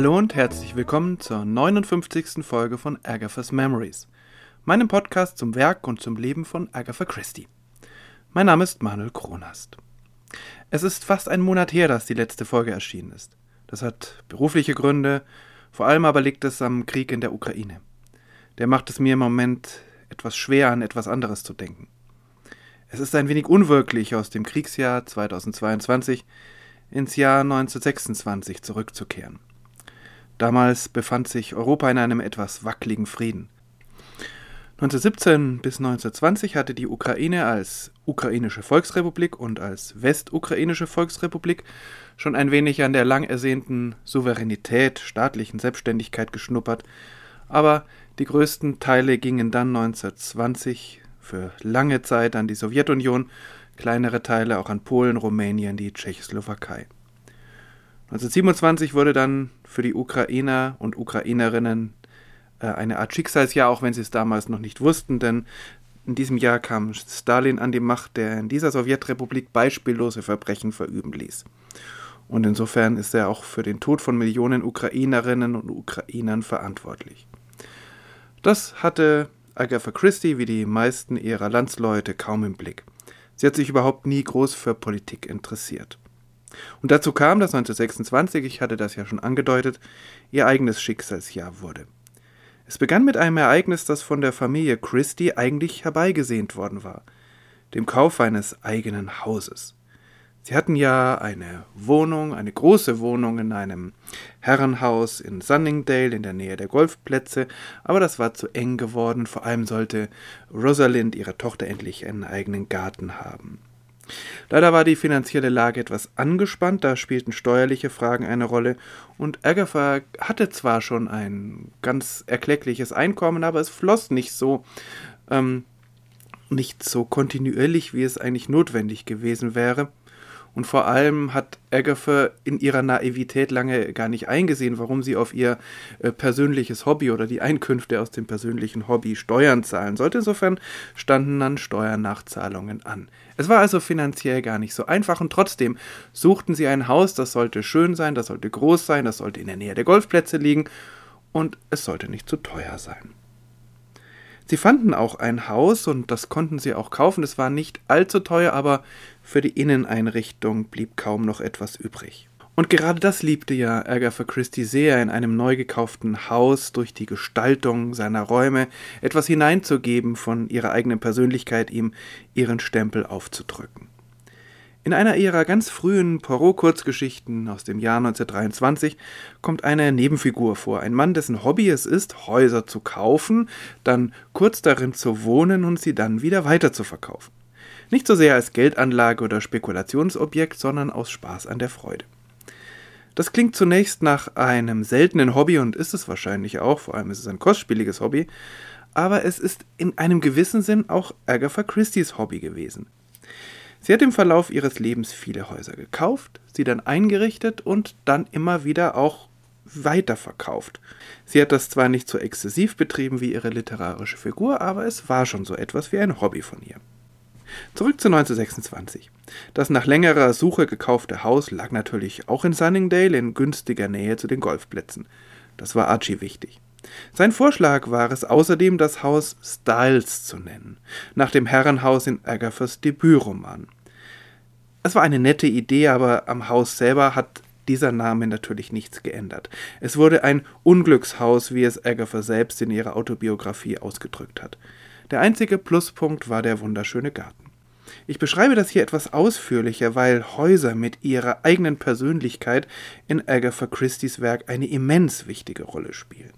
Hallo und herzlich willkommen zur 59. Folge von Agatha's Memories, meinem Podcast zum Werk und zum Leben von Agatha Christie. Mein Name ist Manuel Kronast. Es ist fast ein Monat her, dass die letzte Folge erschienen ist. Das hat berufliche Gründe, vor allem aber liegt es am Krieg in der Ukraine. Der macht es mir im Moment etwas schwer, an etwas anderes zu denken. Es ist ein wenig unwirklich, aus dem Kriegsjahr 2022 ins Jahr 1926 zurückzukehren. Damals befand sich Europa in einem etwas wackeligen Frieden. 1917 bis 1920 hatte die Ukraine als Ukrainische Volksrepublik und als Westukrainische Volksrepublik schon ein wenig an der lang ersehnten Souveränität, staatlichen Selbstständigkeit geschnuppert, aber die größten Teile gingen dann 1920 für lange Zeit an die Sowjetunion, kleinere Teile auch an Polen, Rumänien, die Tschechoslowakei. 1927 wurde dann für die Ukrainer und Ukrainerinnen äh, eine Art Schicksalsjahr, auch wenn sie es damals noch nicht wussten, denn in diesem Jahr kam Stalin an die Macht, der in dieser Sowjetrepublik beispiellose Verbrechen verüben ließ. Und insofern ist er auch für den Tod von Millionen Ukrainerinnen und Ukrainern verantwortlich. Das hatte Agatha Christie wie die meisten ihrer Landsleute kaum im Blick. Sie hat sich überhaupt nie groß für Politik interessiert. Und dazu kam, dass 1926, ich hatte das ja schon angedeutet, ihr eigenes Schicksalsjahr wurde. Es begann mit einem Ereignis, das von der Familie Christie eigentlich herbeigesehnt worden war, dem Kauf eines eigenen Hauses. Sie hatten ja eine Wohnung, eine große Wohnung in einem Herrenhaus in Sunningdale in der Nähe der Golfplätze, aber das war zu eng geworden, vor allem sollte Rosalind, ihre Tochter, endlich einen eigenen Garten haben. Leider war die finanzielle Lage etwas angespannt, da spielten steuerliche Fragen eine Rolle, und Agatha hatte zwar schon ein ganz erkleckliches Einkommen, aber es floss nicht so, ähm, nicht so kontinuierlich, wie es eigentlich notwendig gewesen wäre. Und vor allem hat Agatha in ihrer Naivität lange gar nicht eingesehen, warum sie auf ihr äh, persönliches Hobby oder die Einkünfte aus dem persönlichen Hobby Steuern zahlen sollte. Insofern standen dann Steuernachzahlungen an. Es war also finanziell gar nicht so einfach und trotzdem suchten sie ein Haus, das sollte schön sein, das sollte groß sein, das sollte in der Nähe der Golfplätze liegen und es sollte nicht zu teuer sein. Sie fanden auch ein Haus und das konnten sie auch kaufen. Es war nicht allzu teuer, aber für die Inneneinrichtung blieb kaum noch etwas übrig. Und gerade das liebte ja Agatha Christie sehr, in einem neu gekauften Haus durch die Gestaltung seiner Räume etwas hineinzugeben, von ihrer eigenen Persönlichkeit ihm ihren Stempel aufzudrücken. In einer ihrer ganz frühen Poirot-Kurzgeschichten aus dem Jahr 1923 kommt eine Nebenfigur vor, ein Mann, dessen Hobby es ist, Häuser zu kaufen, dann kurz darin zu wohnen und sie dann wieder weiter zu verkaufen. Nicht so sehr als Geldanlage oder Spekulationsobjekt, sondern aus Spaß an der Freude. Das klingt zunächst nach einem seltenen Hobby und ist es wahrscheinlich auch, vor allem ist es ein kostspieliges Hobby, aber es ist in einem gewissen Sinn auch Agatha Christie's Hobby gewesen. Sie hat im Verlauf ihres Lebens viele Häuser gekauft, sie dann eingerichtet und dann immer wieder auch weiterverkauft. Sie hat das zwar nicht so exzessiv betrieben wie ihre literarische Figur, aber es war schon so etwas wie ein Hobby von ihr. Zurück zu 1926. Das nach längerer Suche gekaufte Haus lag natürlich auch in Sunningdale in günstiger Nähe zu den Golfplätzen. Das war Archie wichtig. Sein Vorschlag war es außerdem, das Haus Styles zu nennen, nach dem Herrenhaus in Agathas Debütroman. Es war eine nette Idee, aber am Haus selber hat dieser Name natürlich nichts geändert. Es wurde ein Unglückshaus, wie es Agatha selbst in ihrer Autobiografie ausgedrückt hat. Der einzige Pluspunkt war der wunderschöne Garten. Ich beschreibe das hier etwas ausführlicher, weil Häuser mit ihrer eigenen Persönlichkeit in Agatha Christie's Werk eine immens wichtige Rolle spielen.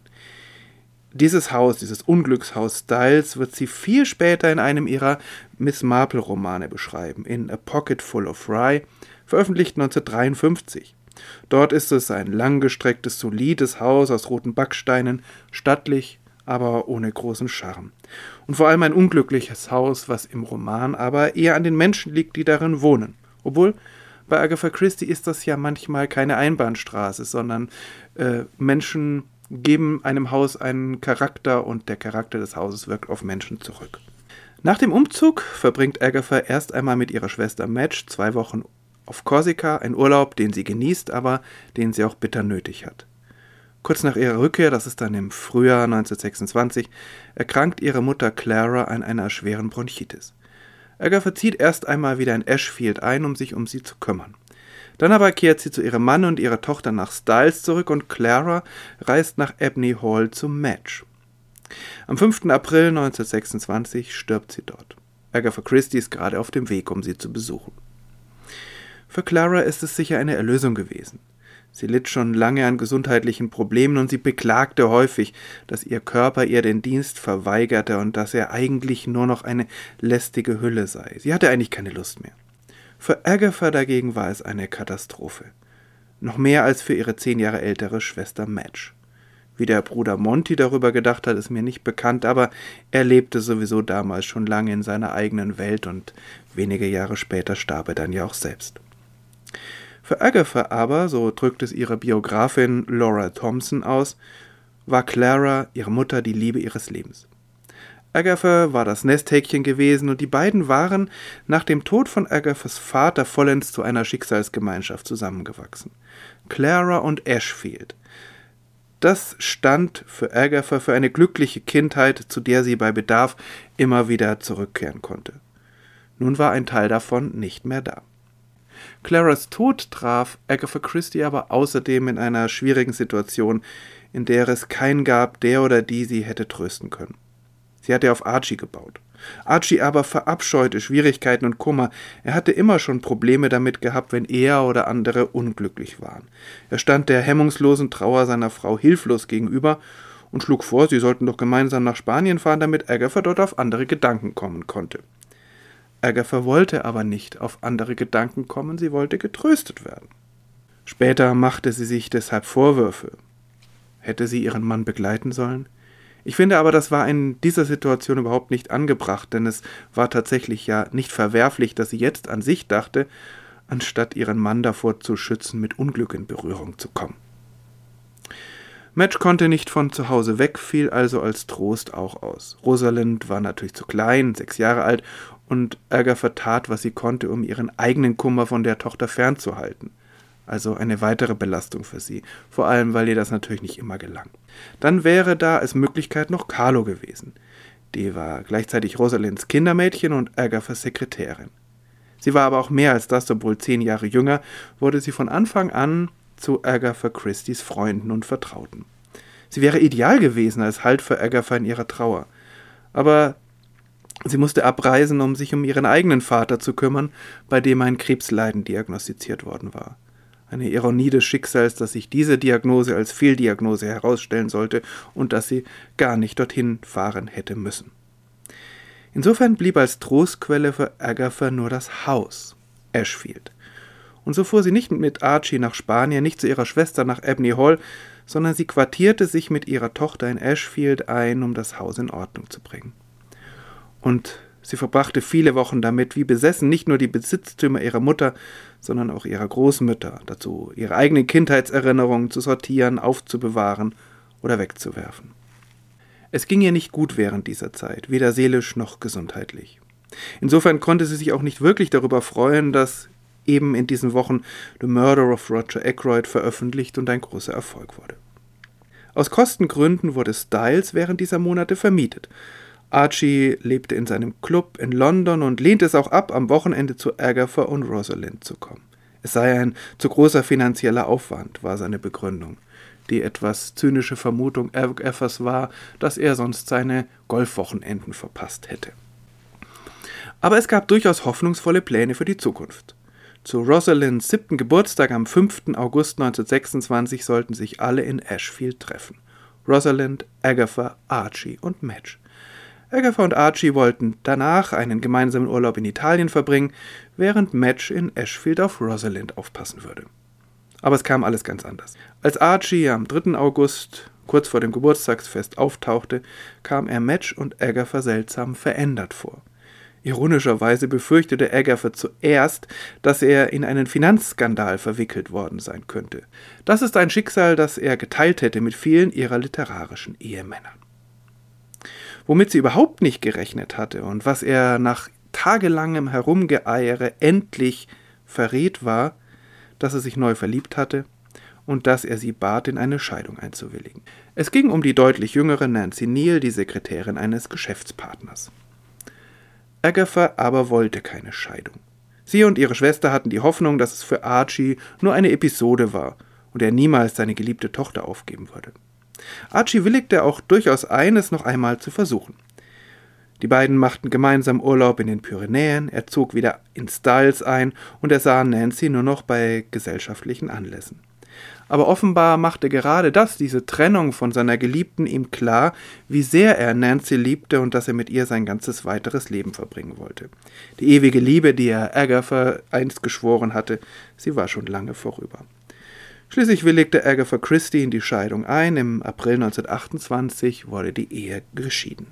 Dieses Haus, dieses Unglückshaus Styles, wird sie viel später in einem ihrer Miss Marple-Romane beschreiben, in A Pocket Full of Rye, veröffentlicht 1953. Dort ist es ein langgestrecktes, solides Haus aus roten Backsteinen, stattlich, aber ohne großen Charme. Und vor allem ein unglückliches Haus, was im Roman aber eher an den Menschen liegt, die darin wohnen. Obwohl bei Agatha Christie ist das ja manchmal keine Einbahnstraße, sondern äh, Menschen geben einem Haus einen Charakter und der Charakter des Hauses wirkt auf Menschen zurück. Nach dem Umzug verbringt Agatha erst einmal mit ihrer Schwester Madge zwei Wochen auf Korsika, ein Urlaub, den sie genießt, aber den sie auch bitter nötig hat. Kurz nach ihrer Rückkehr, das ist dann im Frühjahr 1926, erkrankt ihre Mutter Clara an einer schweren Bronchitis. Agatha zieht erst einmal wieder in Ashfield ein, um sich um sie zu kümmern. Dann aber kehrt sie zu ihrem Mann und ihrer Tochter nach Styles zurück und Clara reist nach Ebney Hall zum Match. Am 5. April 1926 stirbt sie dort. Agatha Christie ist gerade auf dem Weg, um sie zu besuchen. Für Clara ist es sicher eine Erlösung gewesen. Sie litt schon lange an gesundheitlichen Problemen und sie beklagte häufig, dass ihr Körper ihr den Dienst verweigerte und dass er eigentlich nur noch eine lästige Hülle sei. Sie hatte eigentlich keine Lust mehr. Für Agatha dagegen war es eine Katastrophe. Noch mehr als für ihre zehn Jahre ältere Schwester Madge. Wie der Bruder Monty darüber gedacht hat, ist mir nicht bekannt, aber er lebte sowieso damals schon lange in seiner eigenen Welt und wenige Jahre später starb er dann ja auch selbst. Für Agatha aber, so drückt es ihre Biografin Laura Thompson aus, war Clara, ihre Mutter, die Liebe ihres Lebens. Agatha war das Nesthäkchen gewesen und die beiden waren nach dem Tod von Agathas Vater vollends zu einer Schicksalsgemeinschaft zusammengewachsen. Clara und Ashfield. Das stand für Agatha für eine glückliche Kindheit, zu der sie bei Bedarf immer wieder zurückkehren konnte. Nun war ein Teil davon nicht mehr da. Claras Tod traf Agatha Christie aber außerdem in einer schwierigen Situation, in der es keinen gab, der oder die sie hätte trösten können. Sie hatte auf Archie gebaut. Archie aber verabscheute Schwierigkeiten und Kummer. Er hatte immer schon Probleme damit gehabt, wenn er oder andere unglücklich waren. Er stand der hemmungslosen Trauer seiner Frau hilflos gegenüber und schlug vor, sie sollten doch gemeinsam nach Spanien fahren, damit Agatha dort auf andere Gedanken kommen konnte. Agatha wollte aber nicht auf andere Gedanken kommen, sie wollte getröstet werden. Später machte sie sich deshalb Vorwürfe. Hätte sie ihren Mann begleiten sollen? Ich finde aber, das war in dieser Situation überhaupt nicht angebracht, denn es war tatsächlich ja nicht verwerflich, dass sie jetzt an sich dachte, anstatt ihren Mann davor zu schützen, mit Unglück in Berührung zu kommen. Madge konnte nicht von zu Hause weg, fiel also als Trost auch aus. Rosalind war natürlich zu klein, sechs Jahre alt, und Ärger vertat, was sie konnte, um ihren eigenen Kummer von der Tochter fernzuhalten. Also eine weitere Belastung für sie, vor allem weil ihr das natürlich nicht immer gelang. Dann wäre da als Möglichkeit noch Carlo gewesen. Die war gleichzeitig Rosalinds Kindermädchen und Agathas Sekretärin. Sie war aber auch mehr als das, obwohl zehn Jahre jünger, wurde sie von Anfang an zu Agatha Christie's Freunden und Vertrauten. Sie wäre ideal gewesen als Halt für Agatha in ihrer Trauer. Aber sie musste abreisen, um sich um ihren eigenen Vater zu kümmern, bei dem ein Krebsleiden diagnostiziert worden war. Eine Ironie des Schicksals, dass sich diese Diagnose als Fehldiagnose herausstellen sollte und dass sie gar nicht dorthin fahren hätte müssen. Insofern blieb als Trostquelle für Agatha nur das Haus, Ashfield, und so fuhr sie nicht mit Archie nach Spanien, nicht zu ihrer Schwester nach Ebney Hall, sondern sie quartierte sich mit ihrer Tochter in Ashfield ein, um das Haus in Ordnung zu bringen. Und sie verbrachte viele Wochen damit, wie besessen, nicht nur die Besitztümer ihrer Mutter, sondern auch ihrer Großmütter, dazu ihre eigenen Kindheitserinnerungen zu sortieren, aufzubewahren oder wegzuwerfen. Es ging ihr nicht gut während dieser Zeit, weder seelisch noch gesundheitlich. Insofern konnte sie sich auch nicht wirklich darüber freuen, dass eben in diesen Wochen The Murder of Roger Ackroyd veröffentlicht und ein großer Erfolg wurde. Aus Kostengründen wurde Styles während dieser Monate vermietet. Archie lebte in seinem Club in London und lehnte es auch ab, am Wochenende zu Agatha und Rosalind zu kommen. Es sei ein zu großer finanzieller Aufwand, war seine Begründung. Die etwas zynische Vermutung Agathas war, dass er sonst seine Golfwochenenden verpasst hätte. Aber es gab durchaus hoffnungsvolle Pläne für die Zukunft. Zu Rosalinds siebten Geburtstag am 5. August 1926 sollten sich alle in Ashfield treffen. Rosalind, Agatha, Archie und Madge. Agatha und Archie wollten danach einen gemeinsamen Urlaub in Italien verbringen, während Madge in Ashfield auf Rosalind aufpassen würde. Aber es kam alles ganz anders. Als Archie am 3. August, kurz vor dem Geburtstagsfest, auftauchte, kam er Madge und Agatha seltsam verändert vor. Ironischerweise befürchtete Agatha zuerst, dass er in einen Finanzskandal verwickelt worden sein könnte. Das ist ein Schicksal, das er geteilt hätte mit vielen ihrer literarischen Ehemännern. Womit sie überhaupt nicht gerechnet hatte und was er nach tagelangem Herumgeeiere endlich verrät war, dass er sich neu verliebt hatte und dass er sie bat, in eine Scheidung einzuwilligen. Es ging um die deutlich jüngere Nancy Neal, die Sekretärin eines Geschäftspartners. Agatha aber wollte keine Scheidung. Sie und ihre Schwester hatten die Hoffnung, dass es für Archie nur eine Episode war und er niemals seine geliebte Tochter aufgeben würde. Archie willigte auch durchaus ein, es noch einmal zu versuchen. Die beiden machten gemeinsam Urlaub in den Pyrenäen, er zog wieder in Styles ein und er sah Nancy nur noch bei gesellschaftlichen Anlässen. Aber offenbar machte gerade das, diese Trennung von seiner Geliebten, ihm klar, wie sehr er Nancy liebte und dass er mit ihr sein ganzes weiteres Leben verbringen wollte. Die ewige Liebe, die er Agatha einst geschworen hatte, sie war schon lange vorüber. Schließlich willigte Agatha Christie in die Scheidung ein. Im April 1928 wurde die Ehe geschieden.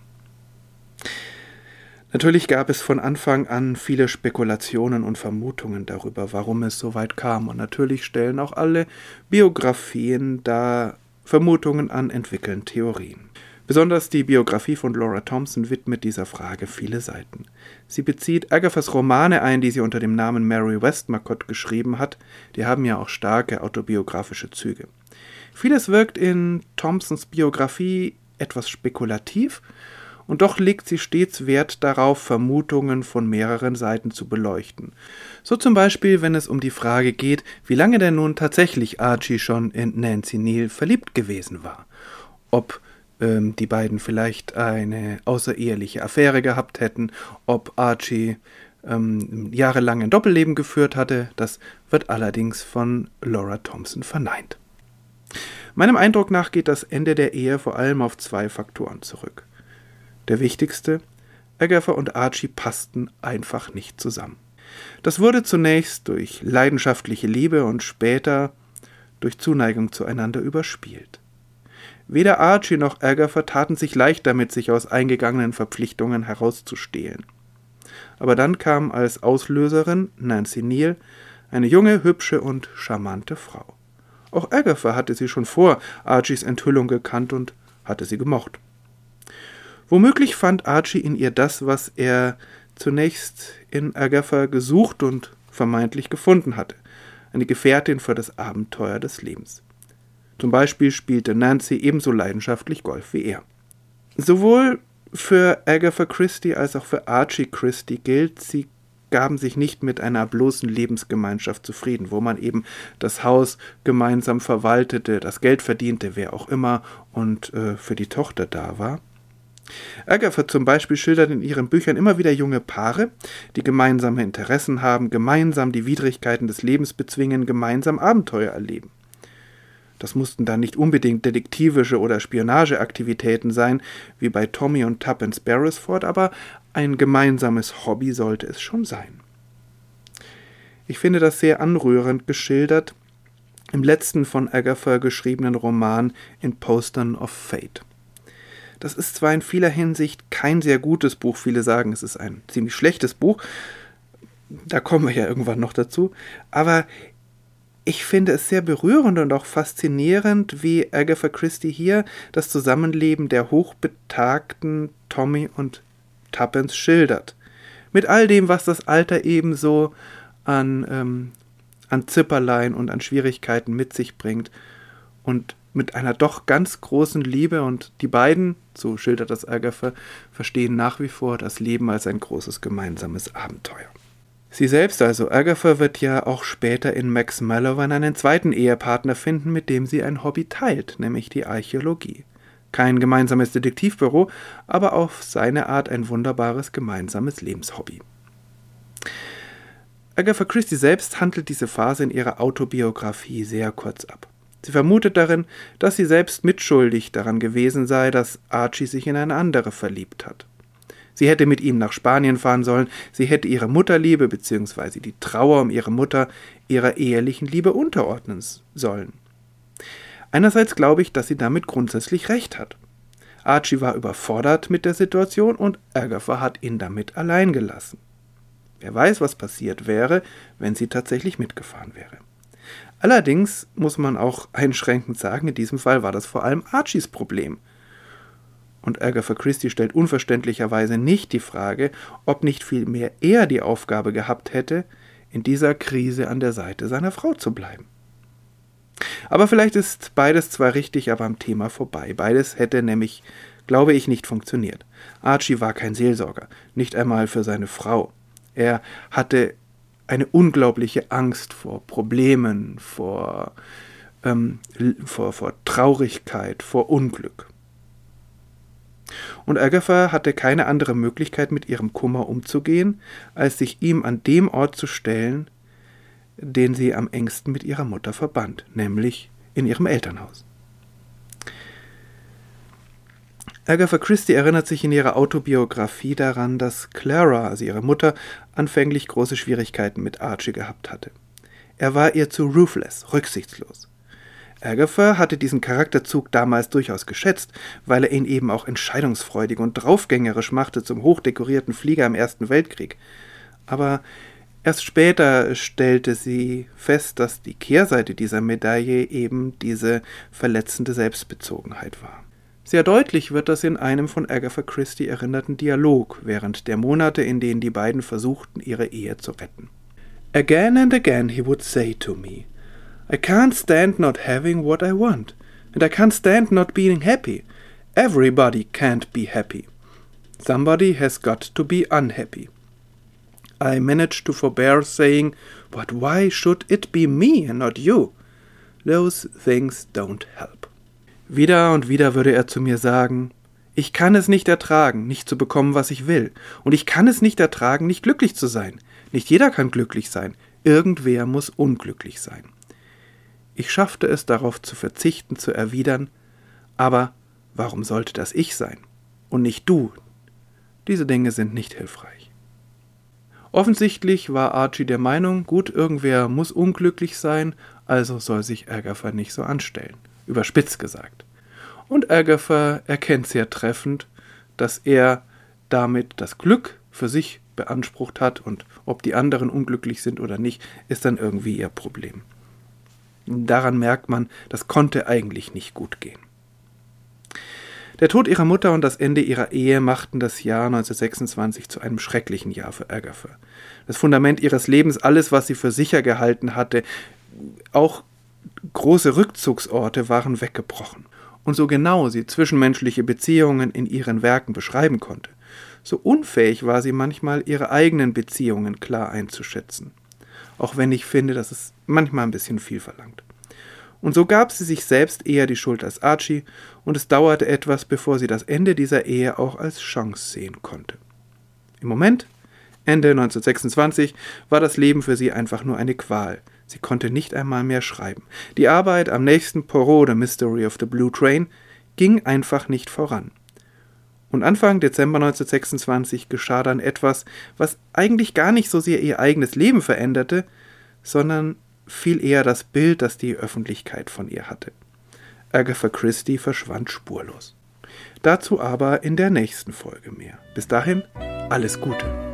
Natürlich gab es von Anfang an viele Spekulationen und Vermutungen darüber, warum es so weit kam, und natürlich stellen auch alle Biografien da Vermutungen an, entwickeln Theorien. Besonders die Biografie von Laura Thompson widmet dieser Frage viele Seiten. Sie bezieht Agathas Romane ein, die sie unter dem Namen Mary Westmacott geschrieben hat, die haben ja auch starke autobiografische Züge. Vieles wirkt in Thompsons Biografie etwas spekulativ, und doch legt sie stets Wert darauf, Vermutungen von mehreren Seiten zu beleuchten. So zum Beispiel, wenn es um die Frage geht, wie lange denn nun tatsächlich Archie schon in Nancy Neal verliebt gewesen war. Ob ähm, die beiden vielleicht eine außereheliche Affäre gehabt hätten, ob Archie ähm, jahrelang ein Doppelleben geführt hatte, das wird allerdings von Laura Thompson verneint. Meinem Eindruck nach geht das Ende der Ehe vor allem auf zwei Faktoren zurück. Der wichtigste, Agatha und Archie passten einfach nicht zusammen. Das wurde zunächst durch leidenschaftliche Liebe und später durch Zuneigung zueinander überspielt. Weder Archie noch Agatha taten sich leicht damit, sich aus eingegangenen Verpflichtungen herauszustehlen. Aber dann kam als Auslöserin Nancy Neal, eine junge, hübsche und charmante Frau. Auch Agatha hatte sie schon vor Archies Enthüllung gekannt und hatte sie gemocht. Womöglich fand Archie in ihr das, was er zunächst in Agatha gesucht und vermeintlich gefunden hatte, eine Gefährtin für das Abenteuer des Lebens. Zum Beispiel spielte Nancy ebenso leidenschaftlich Golf wie er. Sowohl für Agatha Christie als auch für Archie Christie gilt, sie gaben sich nicht mit einer bloßen Lebensgemeinschaft zufrieden, wo man eben das Haus gemeinsam verwaltete, das Geld verdiente, wer auch immer, und äh, für die Tochter da war. Agatha zum Beispiel schildert in ihren Büchern immer wieder junge Paare, die gemeinsame Interessen haben, gemeinsam die Widrigkeiten des Lebens bezwingen, gemeinsam Abenteuer erleben. Das mussten dann nicht unbedingt detektivische oder Spionageaktivitäten sein, wie bei Tommy und Tuppence Beresford, aber ein gemeinsames Hobby sollte es schon sein. Ich finde das sehr anrührend geschildert im letzten von Agatha geschriebenen Roman In Postern of Fate. Das ist zwar in vieler Hinsicht kein sehr gutes Buch, viele sagen, es ist ein ziemlich schlechtes Buch, da kommen wir ja irgendwann noch dazu, aber ich finde es sehr berührend und auch faszinierend, wie Agatha Christie hier das Zusammenleben der hochbetagten Tommy und Tuppence schildert. Mit all dem, was das Alter ebenso an, ähm, an Zipperlein und an Schwierigkeiten mit sich bringt. Und mit einer doch ganz großen Liebe und die beiden, so schildert das Agatha, verstehen nach wie vor das Leben als ein großes gemeinsames Abenteuer. Sie selbst, also Agatha, wird ja auch später in Max Mallowan einen zweiten Ehepartner finden, mit dem sie ein Hobby teilt, nämlich die Archäologie. Kein gemeinsames Detektivbüro, aber auf seine Art ein wunderbares gemeinsames Lebenshobby. Agatha Christie selbst handelt diese Phase in ihrer Autobiografie sehr kurz ab. Sie vermutet darin, dass sie selbst mitschuldig daran gewesen sei, dass Archie sich in eine andere verliebt hat. Sie hätte mit ihm nach Spanien fahren sollen, sie hätte ihre Mutterliebe bzw. die Trauer um ihre Mutter ihrer ehelichen Liebe unterordnen sollen. Einerseits glaube ich, dass sie damit grundsätzlich recht hat. Archie war überfordert mit der Situation und Agatha hat ihn damit allein gelassen. Wer weiß, was passiert wäre, wenn sie tatsächlich mitgefahren wäre. Allerdings muss man auch einschränkend sagen, in diesem Fall war das vor allem Archies Problem. Und Agatha Christie stellt unverständlicherweise nicht die Frage, ob nicht vielmehr er die Aufgabe gehabt hätte, in dieser Krise an der Seite seiner Frau zu bleiben. Aber vielleicht ist beides zwar richtig, aber am Thema vorbei. Beides hätte nämlich, glaube ich, nicht funktioniert. Archie war kein Seelsorger, nicht einmal für seine Frau. Er hatte eine unglaubliche Angst vor Problemen, vor, ähm, vor, vor Traurigkeit, vor Unglück. Und Agatha hatte keine andere Möglichkeit, mit ihrem Kummer umzugehen, als sich ihm an dem Ort zu stellen, den sie am engsten mit ihrer Mutter verband, nämlich in ihrem Elternhaus. Agatha Christie erinnert sich in ihrer Autobiografie daran, dass Clara, also ihre Mutter, anfänglich große Schwierigkeiten mit Archie gehabt hatte. Er war ihr zu ruthless, rücksichtslos. Agatha hatte diesen Charakterzug damals durchaus geschätzt, weil er ihn eben auch entscheidungsfreudig und draufgängerisch machte zum hochdekorierten Flieger im Ersten Weltkrieg. Aber erst später stellte sie fest, dass die Kehrseite dieser Medaille eben diese verletzende Selbstbezogenheit war. Sehr deutlich wird das in einem von Agatha Christie erinnerten Dialog während der Monate, in denen die beiden versuchten, ihre Ehe zu retten. Again and again he would say to me, I can't stand not having what I want, and I can't stand not being happy. Everybody can't be happy. Somebody has got to be unhappy. I managed to forbear saying, But why should it be me and not you? Those things don't help. Wieder und wieder würde er zu mir sagen, ich kann es nicht ertragen, nicht zu bekommen, was ich will, und ich kann es nicht ertragen, nicht glücklich zu sein. Nicht jeder kann glücklich sein, irgendwer muss unglücklich sein. Ich schaffte es darauf zu verzichten, zu erwidern, aber warum sollte das ich sein und nicht du? Diese Dinge sind nicht hilfreich. Offensichtlich war Archie der Meinung, gut, irgendwer muss unglücklich sein, also soll sich Agatha nicht so anstellen. Überspitzt gesagt. Und Agatha erkennt sehr treffend, dass er damit das Glück für sich beansprucht hat und ob die anderen unglücklich sind oder nicht, ist dann irgendwie ihr Problem. Daran merkt man, das konnte eigentlich nicht gut gehen. Der Tod ihrer Mutter und das Ende ihrer Ehe machten das Jahr 1926 zu einem schrecklichen Jahr für Agatha. Das Fundament ihres Lebens, alles, was sie für sicher gehalten hatte, auch große Rückzugsorte waren weggebrochen. Und so genau sie zwischenmenschliche Beziehungen in ihren Werken beschreiben konnte, so unfähig war sie manchmal, ihre eigenen Beziehungen klar einzuschätzen auch wenn ich finde, dass es manchmal ein bisschen viel verlangt. Und so gab sie sich selbst eher die Schuld als Archie, und es dauerte etwas, bevor sie das Ende dieser Ehe auch als Chance sehen konnte. Im Moment, Ende 1926, war das Leben für sie einfach nur eine Qual. Sie konnte nicht einmal mehr schreiben. Die Arbeit am nächsten Poirot, The Mystery of the Blue Train, ging einfach nicht voran. Und Anfang Dezember 1926 geschah dann etwas, was eigentlich gar nicht so sehr ihr eigenes Leben veränderte, sondern viel eher das Bild, das die Öffentlichkeit von ihr hatte. Agatha Christie verschwand spurlos. Dazu aber in der nächsten Folge mehr. Bis dahin, alles Gute.